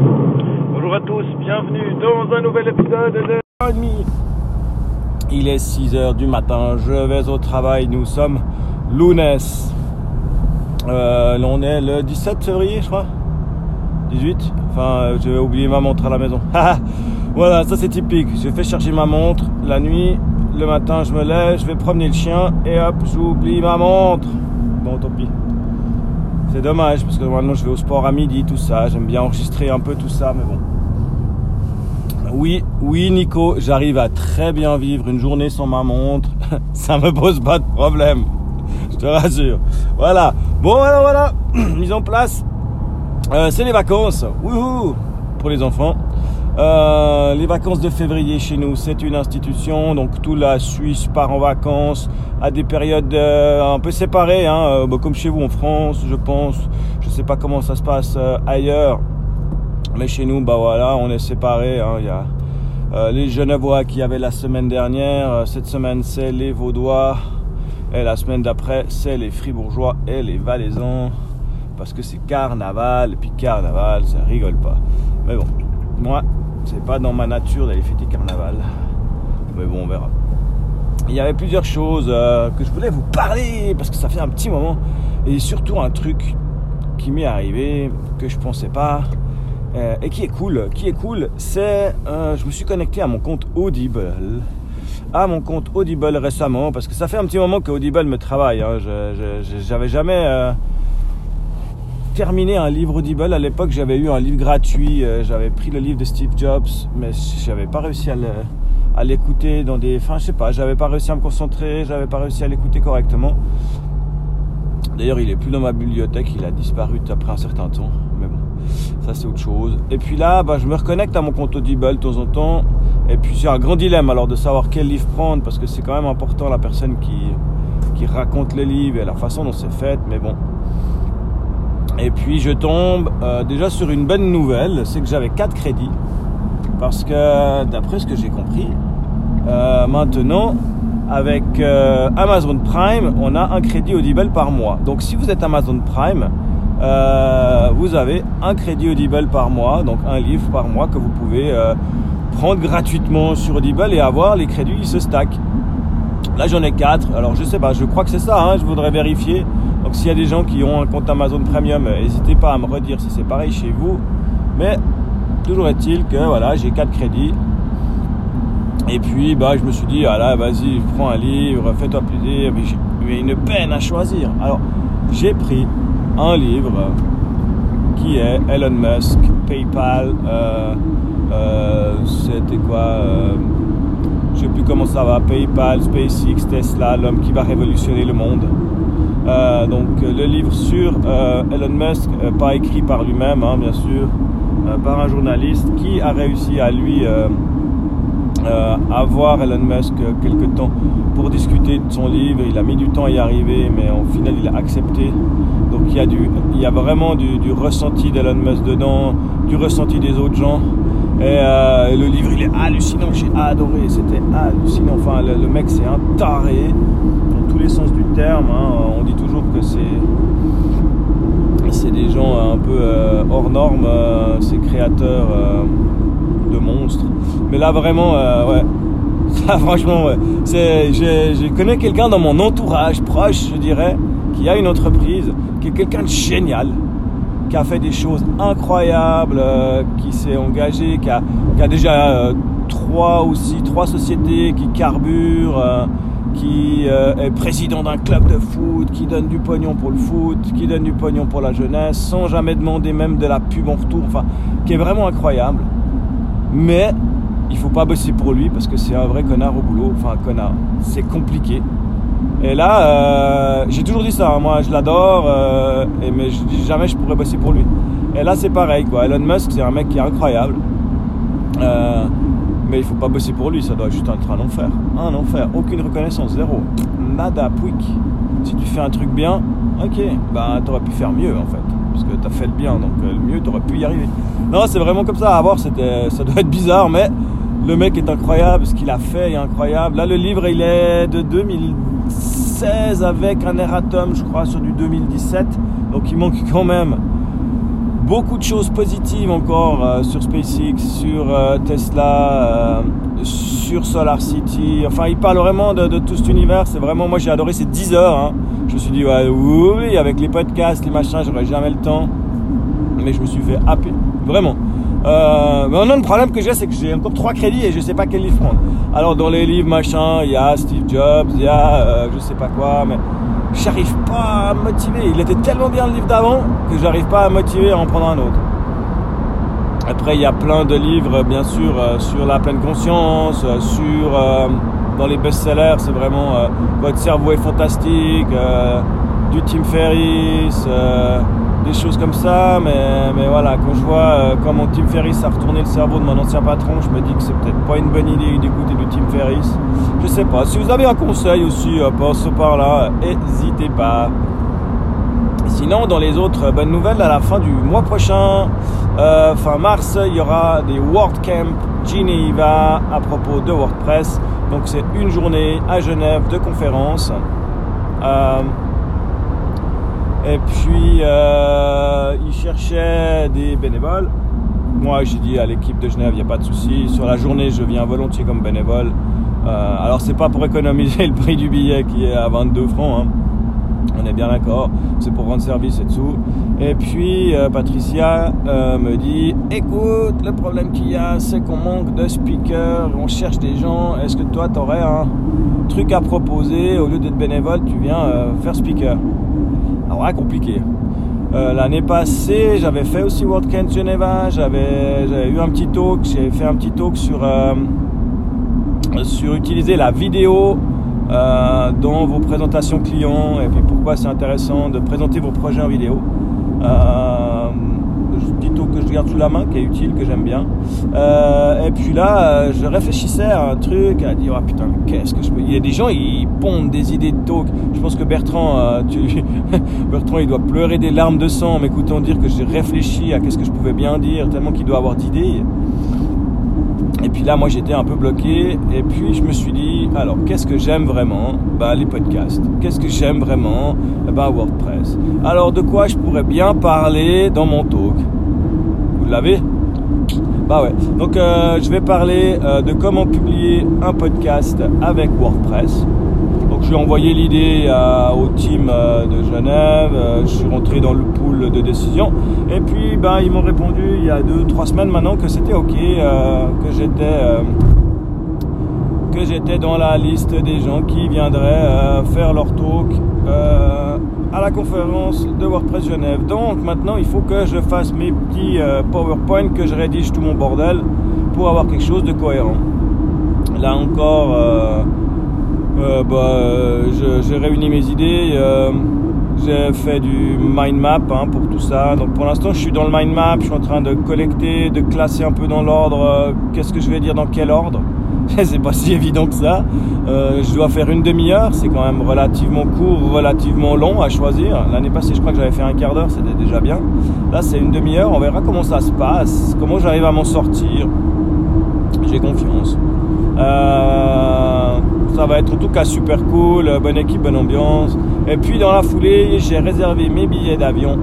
Bonjour à tous, bienvenue dans un nouvel épisode de Il est 6h du matin, je vais au travail, nous sommes lunes. Euh, on est le 17 février, je crois. 18 Enfin, j'ai oublié ma montre à la maison. voilà, ça c'est typique. Je fais chercher ma montre la nuit, le matin je me lève, je vais promener le chien et hop, j'oublie ma montre. Bon, tant pis. C'est dommage parce que maintenant je vais au sport à midi, tout ça. J'aime bien enregistrer un peu tout ça, mais bon. Oui, oui, Nico, j'arrive à très bien vivre une journée sans ma montre. ça me pose pas de problème. Je te rassure. Voilà. Bon, alors voilà. Mise en place. Euh, c'est les vacances. Wouhou Pour les enfants. Euh, les vacances de février chez nous, c'est une institution, donc toute la Suisse part en vacances à des périodes euh, un peu séparées, hein, euh, bah, comme chez vous en France, je pense. Je sais pas comment ça se passe ailleurs, mais chez nous, bah voilà, on est séparés. Hein. Y a les Genevois qui avaient la semaine dernière, cette semaine c'est les Vaudois, et la semaine d'après c'est les Fribourgeois et les Valaisans, parce que c'est carnaval, et puis carnaval, ça rigole pas. Mais bon, moi, c'est pas dans ma nature d'aller fêter carnaval. Mais bon, on verra. Il y avait plusieurs choses euh, que je voulais vous parler parce que ça fait un petit moment. Et surtout un truc qui m'est arrivé que je pensais pas. Euh, et qui est cool, qui est cool, c'est euh, je me suis connecté à mon compte Audible, à mon compte Audible récemment parce que ça fait un petit moment que Audible me travaille. Hein. J'avais jamais terminé un livre Audible. À l'époque, j'avais eu un livre gratuit. Euh, j'avais pris le livre de Steve Jobs, mais j'avais pas réussi à l'écouter dans des. Enfin, je sais pas, j'avais pas réussi à me concentrer, j'avais pas réussi à l'écouter correctement. D'ailleurs, il est plus dans ma bibliothèque, il a disparu après un certain temps. Mais bon, ça c'est autre chose. Et puis là, bah, je me reconnecte à mon compte Audible de temps en temps. Et puis c'est un grand dilemme alors de savoir quel livre prendre parce que c'est quand même important la personne qui, qui raconte le livre et la façon dont c'est fait. Mais bon, et puis je tombe euh, déjà sur une bonne nouvelle, c'est que j'avais 4 crédits. Parce que d'après ce que j'ai compris, euh, maintenant, avec euh, Amazon Prime, on a un crédit Audible par mois. Donc si vous êtes Amazon Prime, vous avez un crédit Audible par mois, donc un livre par mois que vous pouvez prendre gratuitement sur Audible et avoir les crédits, ils se stackent. Là j'en ai 4, alors je sais pas, je crois que c'est ça, hein, je voudrais vérifier. Donc s'il y a des gens qui ont un compte Amazon Premium, euh, n'hésitez pas à me redire si c'est pareil chez vous. Mais toujours est-il que voilà, j'ai 4 crédits. Et puis bah je me suis dit, ah vas-y, prends un livre, fais-toi plaisir, mais j'ai une peine à choisir. Alors j'ai pris un livre qui est Elon Musk, PayPal, euh, euh, c'était quoi Je sais plus comment ça va, PayPal, SpaceX, Tesla, l'homme qui va révolutionner le monde. Euh, donc le livre sur euh, Elon Musk, euh, pas écrit par lui-même, hein, bien sûr, par un journaliste qui a réussi à lui avoir Elon Musk quelque temps pour discuter de son livre. Il a mis du temps à y arriver, mais au final il a accepté. Donc il y a, du, il y a vraiment du, ressenti d'Elon Musk dedans, du ressenti des autres gens. Et le livre, il est hallucinant, j'ai adoré, c'était hallucinant. Enfin, le mec, c'est un taré sens du terme. Hein. On dit toujours que c'est c'est des gens un peu euh, hors normes, euh, ces créateurs euh, de monstres. Mais là vraiment, ouais, ça franchement, ouais. C'est, je, connais quelqu'un dans mon entourage proche, je dirais, qui a une entreprise, qui est quelqu'un de génial, qui a fait des choses incroyables, qui s'est engagé, qui a, qui a déjà trois aussi trois sociétés qui carburent qui euh, est président d'un club de foot, qui donne du pognon pour le foot, qui donne du pognon pour la jeunesse, sans jamais demander même de la pub en retour, enfin, qui est vraiment incroyable. Mais il faut pas bosser pour lui parce que c'est un vrai connard au boulot, enfin un connard, c'est compliqué. Et là, euh, j'ai toujours dit ça, hein, moi je l'adore, euh, mais je jamais je pourrais bosser pour lui. Et là c'est pareil, quoi. Elon Musk c'est un mec qui est incroyable. Mais il faut pas bosser pour lui, ça doit juste être un enfer. Un enfer, aucune reconnaissance, zéro. Nada, pouic. Si tu fais un truc bien, ok, bah t'aurais pu faire mieux en fait. Parce que t'as fait le bien, donc euh, le mieux t'aurais pu y arriver. Non, c'est vraiment comme ça, à voir, ça doit être bizarre, mais le mec est incroyable, ce qu'il a fait est incroyable. Là, le livre, il est de 2016 avec un erratum, je crois, sur du 2017. Donc il manque quand même beaucoup de choses positives encore euh, sur SpaceX, sur euh, Tesla, sur Solar City. Enfin, il parle vraiment de, tout cet univers. C'est vraiment, moi j'ai adoré ces 10 heures. Hein. Je me suis dit, ouais, oui, avec les podcasts, les machins, j'aurais jamais le temps. Mais je me suis fait happer, vraiment. Euh, mais le problème que j'ai, c'est que j'ai encore trois crédits et je sais pas quel livre prendre. Alors dans les livres, machin, il y a Steve Jobs, il y a euh, je sais pas quoi, mais j'arrive pas à me motiver. Il était tellement bien le livre d'avant que j'arrive pas à me motiver à en prendre un autre. Après, il y a plein de livres, bien sûr, euh, sur la pleine conscience, euh, sur dans les best-sellers, c'est vraiment votre cerveau est fantastique, du Tim Ferriss des choses comme ça, mais, mais voilà, quand je vois euh, comment Tim Ferriss a retourné le cerveau de mon ancien patron, je me dis que c'est peut-être pas une bonne idée d'écouter du Tim Ferriss. Je sais pas. Si vous avez un conseil aussi, euh, par ce par-là, n'hésitez pas. Sinon, dans les autres bonnes nouvelles, à la fin du mois prochain, euh, fin mars, il y aura des WordCamp Geneva à propos de WordPress. Donc c'est une journée à Genève de conférence. Euh, et puis, euh, il cherchait des bénévoles. Moi, j'ai dit à l'équipe de Genève, il n'y a pas de souci. Sur la journée, je viens volontiers comme bénévole. Euh, alors, c'est pas pour économiser le prix du billet qui est à 22 francs. Hein. On est bien d'accord. C'est pour rendre service et dessous. Et puis, euh, Patricia me dit Écoute, le problème qu'il y a, c'est qu'on manque de speakers. On cherche des gens. Est-ce que toi, tu aurais un truc à proposer? Au lieu d'être bénévole, tu viens faire speaker. Alors là, compliqué. Euh, l'année passée, j'avais fait aussi WordCamp Geneva, j'avais eu un petit talk, j'ai fait un petit talk sur, euh, sur utiliser la vidéo euh, dans vos présentations clients et puis pourquoi c'est intéressant de présenter vos projets en vidéo tuto que je garde sous la main, qui est utile, que j'aime bien. Euh, et puis là, euh, je réfléchissais à un truc, à dire, ah putain, qu'est-ce que je peux. Il y a des gens, ils pondent des idées de talk. Je pense que Bertrand, euh. Bertrand, il doit pleurer des larmes de sang m'écoutant dire que j'ai réfléchi à qu'est-ce que je pouvais bien dire, tellement qu'il doit avoir d'idées. Et puis là, moi, j'étais un peu bloqué. Et puis, je me suis dit, alors, qu'est-ce que j'aime vraiment? Bah, les podcasts. Qu'est-ce que j'aime vraiment? Bah, WordPress. Alors, de quoi je pourrais bien parler dans mon talk? Vous l'avez Bah ouais. Donc, euh, je vais parler euh, de comment publier un podcast avec WordPress. Donc, je lui ai envoyé l'idée au team euh, de Genève. je suis rentré dans le pool de décision. Et puis, ben, ils m'ont répondu il y a deux, trois semaines maintenant que c'était OK, que j'étais que j'étais dans la liste des gens qui viendraient faire leur talk à la conférence de WordPress Genève. Donc maintenant, il faut que je fasse mes petits PowerPoint, que je rédige tout mon bordel pour avoir quelque chose de cohérent. Là encore, euh, bah, j'ai réuni mes idées. Euh, j'ai fait du mind map hein, pour tout ça. Donc pour l'instant, je suis dans le mind map. Je suis en train de collecter, de classer un peu dans l'ordre. Euh, qu'est-ce que je vais dire dans quel ordre C'est pas si évident que ça. je dois faire une demi-heure. C'est quand même relativement court, relativement long à choisir. L'année passée, je crois que j'avais fait un quart d'heure. C'était déjà bien. Là, c'est une demi-heure. On verra comment ça se passe, comment j'arrive à m'en sortir. J'ai confiance. Euh, ça va être en tout cas super cool, bonne équipe, bonne ambiance. Et puis dans la foulée, j'ai réservé mes billets d'avion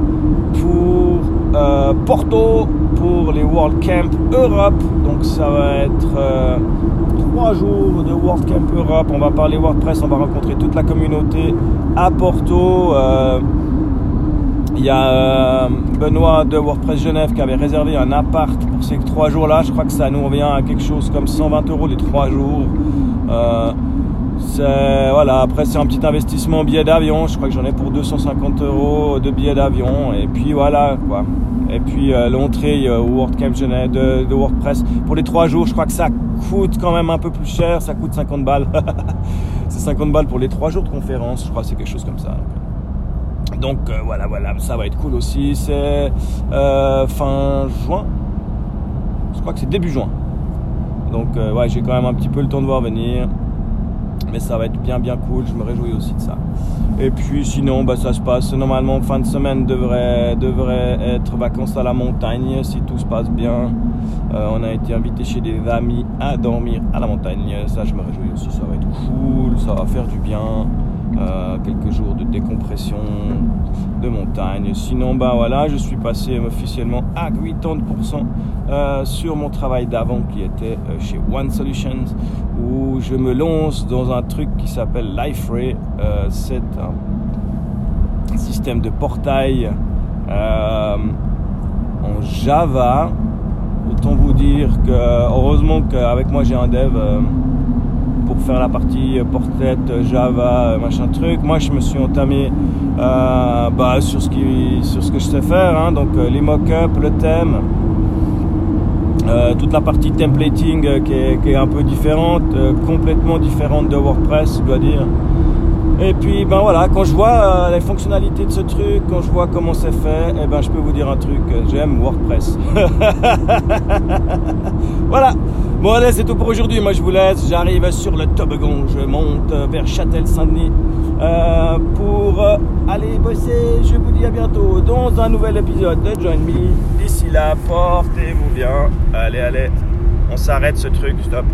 pour euh, Porto pour les World Camp Europe. Donc ça va être euh, trois jours de World Camp Europe. On va parler WordPress, on va rencontrer toute la communauté à Porto. Il y a Benoît de WordPress Genève qui avait réservé un appart pour ces trois jours-là. Je crois que ça nous revient à quelque chose comme 120 euros les trois jours. Euh, voilà, après c'est un petit investissement en billet d'avion. Je crois que j'en ai pour 250 euros de billets d'avion. Et puis voilà quoi. Et puis euh, l'entrée au WordCamp Genève de, de, WordPress pour les trois jours. Je crois que ça coûte quand même un peu plus cher. Ça coûte 50 balles. c'est 50 balles pour les trois jours de conférence. Je crois c'est quelque chose comme ça. Donc euh, voilà, voilà, ça va être cool aussi. C'est euh, fin juin. Je crois que c'est début juin. Donc euh, ouais, j'ai quand même un petit peu le temps de voir venir. Mais ça va être bien bien cool, je me réjouis aussi de ça. Et puis sinon, bah, ça se passe normalement fin de semaine devrait, devrait être vacances à la montagne si tout se passe bien. on a été invité chez des amis à dormir à la montagne. Ça, je me réjouis aussi, ça va être cool, ça va faire du bien. Euh, quelques jours de décompression de montagne. Sinon, ben voilà, je suis passé officiellement à 80% euh, sur mon travail d'avant qui était euh, chez One Solutions où je me lance dans un truc qui s'appelle LifeRay. C'est un système de portail en Java. Autant vous dire que heureusement qu'avec moi j'ai un dev pour faire la partie portrait Java, machin truc. Moi, je me suis entamé euh, bah, sur, ce qui, que je sais faire, hein. donc euh, les mock-ups, le thème, euh, toute la partie templating qui est, qui, est, un peu différente, complètement différente de WordPress, je dois dire. Et puis ben voilà, quand je vois les fonctionnalités de ce truc, quand je vois comment c'est fait, eh ben je peux vous dire un truc, j'aime WordPress. voilà. Bon allez, c'est tout pour aujourd'hui. Moi je vous laisse. J'arrive sur le toboggan. Je monte vers Châtel-Saint-Denis euh, pour euh, aller bosser. Je vous dis à bientôt dans un nouvel épisode de Join Me. D'ici là, portez-vous bien. Allez, allez. On s'arrête ce truc. Stop.